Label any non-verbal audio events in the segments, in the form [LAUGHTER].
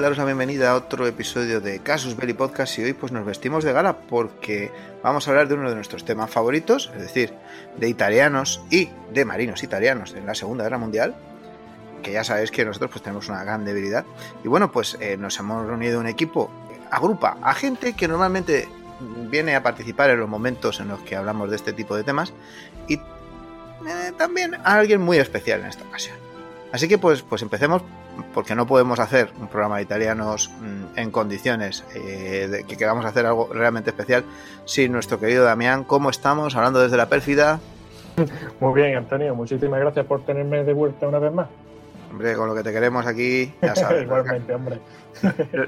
Daros la bienvenida a otro episodio de Casus Belli Podcast y hoy pues nos vestimos de gala porque vamos a hablar de uno de nuestros temas favoritos, es decir, de italianos y de marinos italianos en la Segunda Guerra Mundial, que ya sabéis que nosotros pues tenemos una gran debilidad. Y bueno, pues eh, nos hemos reunido un equipo, agrupa a gente que normalmente viene a participar en los momentos en los que hablamos de este tipo de temas y eh, también a alguien muy especial en esta ocasión. Así que pues, pues empecemos porque no podemos hacer un programa de italianos mm, en condiciones eh, de que queramos hacer algo realmente especial sin nuestro querido Damián. ¿Cómo estamos? Hablando desde la pérfida. [LAUGHS] Muy bien, Antonio. Muchísimas gracias por tenerme de vuelta una vez más. Hombre, con lo que te queremos aquí, ya sabes. [LAUGHS] Igualmente, hombre.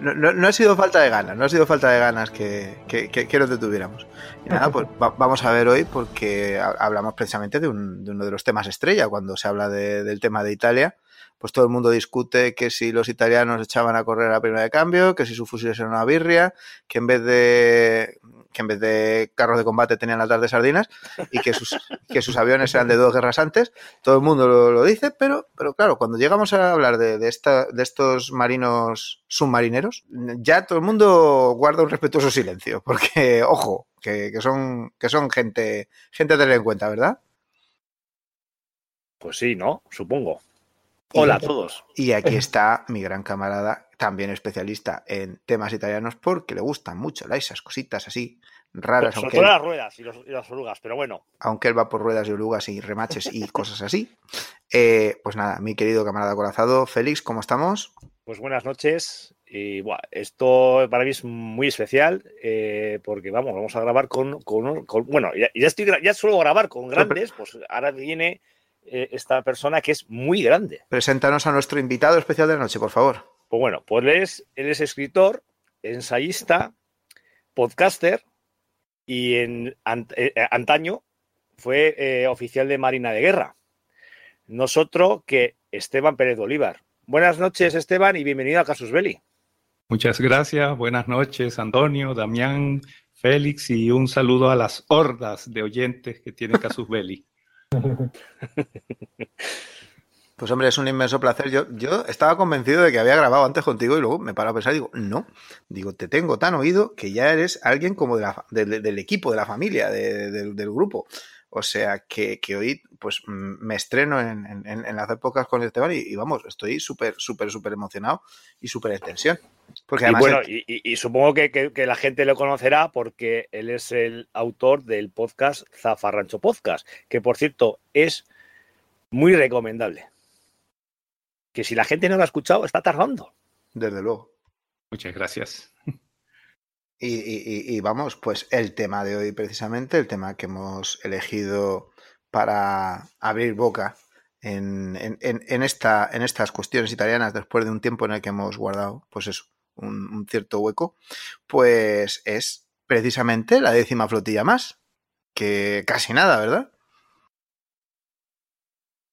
No, no- no ha sido falta de ganas, no ha sido falta de ganas que, que, que, que nos detuviéramos. Y nada, pues va- vamos a ver hoy porque ha- hablamos precisamente de, un- de uno de los temas estrella cuando se habla de- del tema de Italia. Pues todo el mundo discute que si los italianos echaban a correr a la primera de cambio, que si sus fusiles eran una birria, que en vez de que en vez de carros de combate tenían latas de sardinas y que sus, que sus aviones eran de dos guerras antes. Todo el mundo lo, dice, pero, pero claro, cuando llegamos a hablar de, de, esta, de estos marinos submarineros, ya todo el mundo guarda un respetuoso silencio, porque, [LAUGHS] ojo, que, que son, que son gente, gente a tener en cuenta, ¿verdad? Pues sí, ¿no? Supongo. Hola a todos. Y aquí está mi gran camarada, también especialista en temas italianos, porque le gustan mucho esas cositas así raras, Sobre aunque todo él, las ruedas y, los- y las orugas, pero bueno. aunque él va por ruedas y orugas y remaches y [LAUGHS] cosas así. Eh, pues nada, mi querido camarada corazado, Félix, ¿cómo estamos? Pues buenas noches. Y esto para mí es muy especial eh, porque vamos, vamos a grabar con, con- con- bueno, ya, ya estoy ya suelo grabar con grandes, pues ahora viene eh, esta persona que es muy grande. Preséntanos a nuestro invitado especial de la noche, por favor. Pues bueno, pues él es, él es escritor, ensayista, podcaster y en ant- eh, eh, antaño fue eh, oficial de Marina de Guerra. Nosotros que Esteban Pérez de Bolívar. Buenas noches, Esteban, y bienvenido a Casus Belli. Muchas gracias, buenas noches, Antonio, Damián, Félix, y un saludo a las hordas de oyentes que tiene Casus Belli. Pues hombre, es un inmenso placer. Yo, yo estaba convencido de que había grabado antes contigo y luego me paro a pensar y digo, no, digo, te tengo tan oído que ya eres alguien como del- equipo, de la familia, de- del- del grupo. O sea, que, que hoy pues mm, me estreno en, en- en- en hacer pocas con Esteban y, y vamos, estoy súper, súper, súper emocionado y súper en tensión. Porque Y bueno, el- y, y- y supongo que, que- que la gente lo conocerá porque él es el autor del podcast Zafarrancho Podcast, que por cierto es muy recomendable. Que si la gente no lo ha escuchado, está tardando. desde luego. Muchas gracias. Y, y- y- vamos, pues el tema de hoy precisamente, el tema que hemos elegido para abrir boca en, en- en- esta, en estas cuestiones italianas después de un tiempo en el que hemos guardado, pues un, un cierto hueco, pues es precisamente la décima flotilla más, que casi nada, ¿verdad?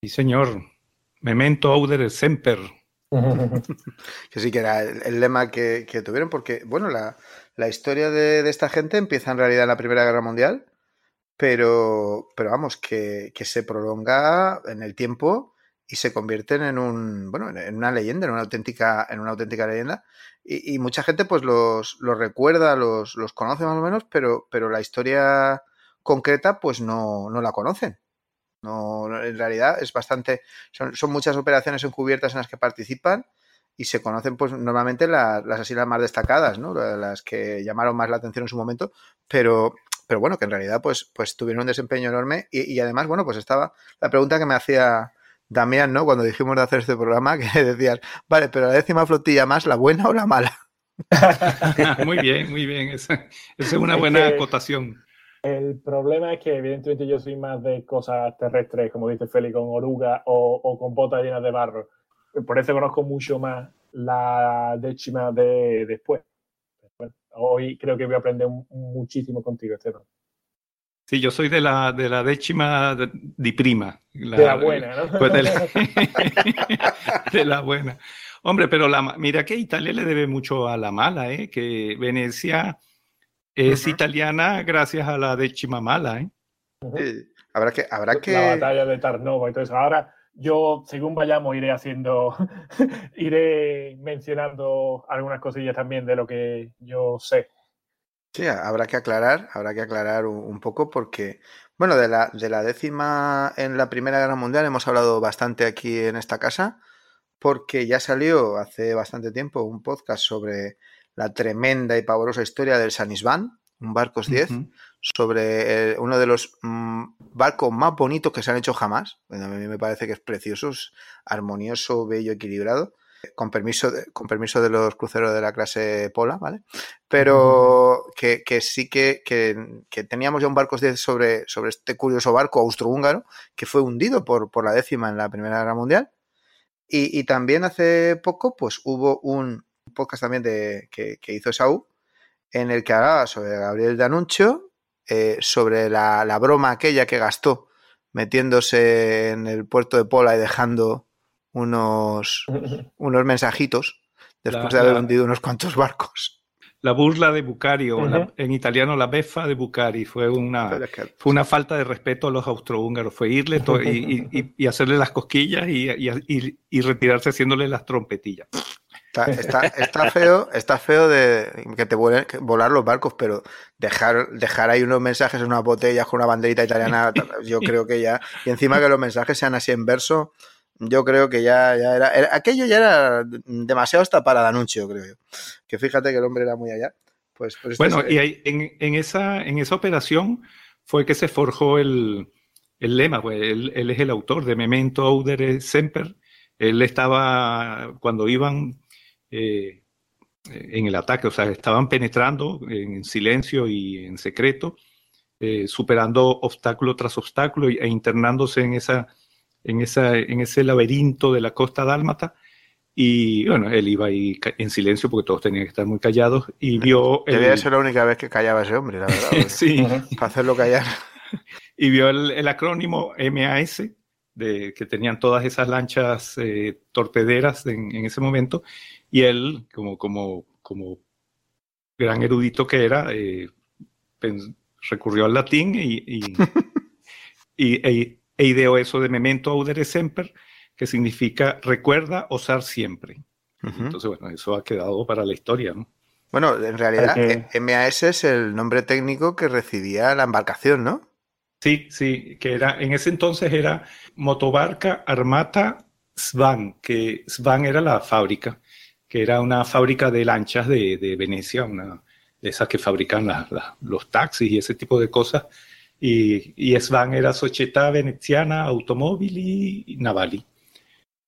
Sí, señor. Memento auder semper. [LAUGHS] Que sí que era el, lema que, tuvieron, porque, bueno, la, la historia de, de esta gente empieza en realidad en la Primera Guerra Mundial, pero, pero vamos, que, que se prolonga en el tiempo y se convierten en un, bueno, en una leyenda, en una auténtica, en una auténtica leyenda. Y, y mucha gente pues los, los recuerda, los, los conoce más o menos, pero, pero la historia concreta pues no, no la conocen. No, no, en realidad es bastante, son, son muchas operaciones encubiertas en las que participan y se conocen pues normalmente la- las así las más destacadas, ¿no? La- Las que llamaron más la atención en su momento, pero, pero bueno, que en realidad pues, pues tuvieron un desempeño enorme y, y además, bueno, pues estaba la pregunta que me hacía Damián, ¿no? Cuando dijimos de hacer este programa, [LAUGHS] que decías, vale, pero la décima flotilla más, ¿la buena o la mala? [LAUGHS] muy bien, muy bien. Esa, es una buena acotación. El problema es que evidentemente yo soy más de cosas terrestres, como dice Félix, con oruga o, con botas llenas de barro. Por eso conozco mucho más la décima de después. hoy creo que voy a aprender muchísimo contigo, Esteban. Sí, yo soy de la, de la décima di prima. de la buena, ¿no? Pues de, la, [LAUGHS] de, la, buena. Hombre, pero la, mira que Italia le debe mucho a la mala, ¿eh? Que Venecia es italiana gracias a la décima mala, ¿eh? habrá que, habrá que. La batalla de todo eso. Ahora, yo, según vayamos, iré haciendo, [LAUGHS] iré mencionando algunas cosillas también de lo que yo sé. Sí, habrá que aclarar, habrá que aclarar un, poco porque, bueno, de la, de la décima en la Primera Guerra Mundial hemos hablado bastante aquí en esta casa, porque ya salió hace bastante tiempo un podcast sobre la tremenda y pavorosa historia del San Isván, un Barcos 10, sobre eh, uno de los mm, barcos más bonitos que se han hecho jamás. Bueno, a mí me parece que es precioso, es armonioso, bello, equilibrado con permiso, de, con permiso de los cruceros de la clase Pola, ¿vale? Pero que, sí que, teníamos ya un barco sobre, sobre este curioso barco austrohúngaro que fue hundido por, por la décima en la Primera Guerra Mundial. Y, también hace poco, pues hubo un podcast también de, que, hizo Saúl en el que hablaba sobre Gabriel D'Anuncio, eh, sobre la, la broma aquella que gastó metiéndose en el puerto de Pola y dejando unos, [LAUGHS] unos mensajitos después de haber vendido unos cuantos barcos. La burla de Bucari, o en italiano la befa de Bucari, fue una, fue una falta de respeto a los austrohúngaros. Fue irle y, y, hacerle las cosquillas y, retirarse haciéndole las trompetillas. Está, está, feo, está feo de que te vuelen, volar los barcos, pero dejar, dejar ahí unos mensajes en unas botellas con una banderita italiana, [LAUGHS] yo creo que ya. Y encima que los mensajes sean así en verso, yo creo que ya, ya era, Aquello ya era demasiado hasta para el anuncio, creo yo. Que fíjate que el hombre era muy allá. Pues, pues bueno, y en, en, esa, en esa operación fue que se forjó el, el lema, pues él, él, es el autor de Memento Audere Semper. Él estaba, cuando iban eh, en el ataque, o sea, estaban penetrando en silencio y en secreto, eh, superando obstáculo tras obstáculo e internándose en esa en, esa, en ese laberinto de la costa dálmata. Y bueno, él iba ahí en silencio porque todos tenían que estar muy callados y vio... Debía ser la única vez que callaba ese hombre, la verdad. [LAUGHS] sí. Para hacerlo callar. [LAUGHS] Y vio el, acrónimo MAS, de, que tenían todas esas lanchas eh, torpederas en, en, ese momento, y él, como, como, como gran erudito que era, eh, recurrió al latín y, y, [LAUGHS] y, e e ideó eso de memento audere semper, que significa recuerda osar siempre. Entonces, bueno, eso ha quedado para la historia, ¿no? Bueno, en realidad, MAS es el nombre técnico que recibía la embarcación, ¿no? Sí, sí, que era, en ese entonces era Motobarca Armata Svan, que Svan era la fábrica, que era una fábrica de lanchas de, Venecia, una de esas que fabrican los taxis y ese tipo de cosas. Y, y SVAN era Società Veneziana Automobili Navali.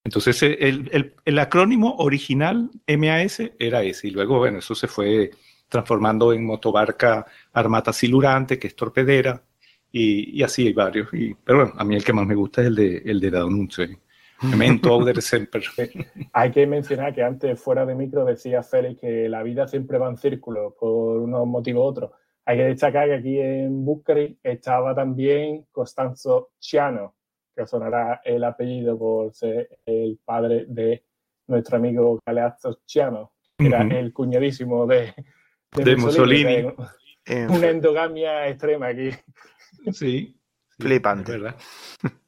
Entonces el, el, acrónimo original MAS era ese. Y luego, bueno, eso se fue transformando en motobarca Armata Silurante, que es torpedera, y, y así hay varios. Y, pero bueno, a mí el que más me gusta es el de, el de D'Annunzio. Memento Oder Semper. [LAUGHS] Hay que mencionar que antes, fuera de micro, decía Félix que la vida siempre va en círculo por unos motivos u otros. Hay que destacar que aquí en Bucari estaba también Costanzo Ciano, que sonará el apellido por ser el padre de nuestro amigo Galeazzo Ciano, que era el cuñadísimo de, de, Mussolini. Una endogamia extrema aquí. Sí. Flipante. ¿verdad? [LAUGHS]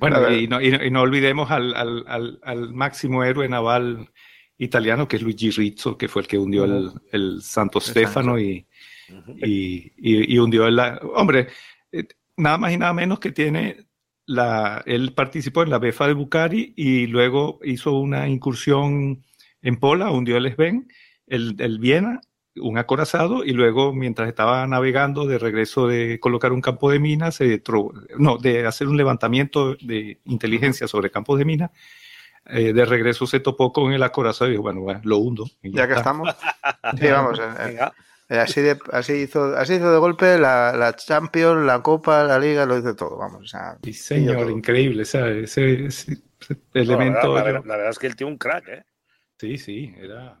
Bueno, y no, y no, olvidemos al, al, al, máximo héroe naval italiano, que es Luigi Rizzo, que fue el que hundió el, el Santo Stefano y, y, y, hundió la... Hombre, eh, nada más y nada menos que tiene la... Él participó en la BEFA de Bucari y luego hizo una incursión en Pola, hundió el Sven, el, el Viena, un acorazado y luego mientras estaba navegando de regreso de colocar un campo de minas, se no, de hacer un levantamiento de inteligencia sobre campos de minas, eh, de regreso se topó con el acorazado y dijo, bueno, bueno lo hundo. ya, que estamos. [LAUGHS] sí, vamos. Eh, eh, así, de, así, hizo, así hizo de golpe la, la, Champions, la Copa, la Liga, lo hizo todo, vamos. O sea, sí, señor, increíble, ¿sabes? Ese, ese, elemento. la, verdad, la, verdad, es que él tiene un crack, ¿eh? Sí, sí, era.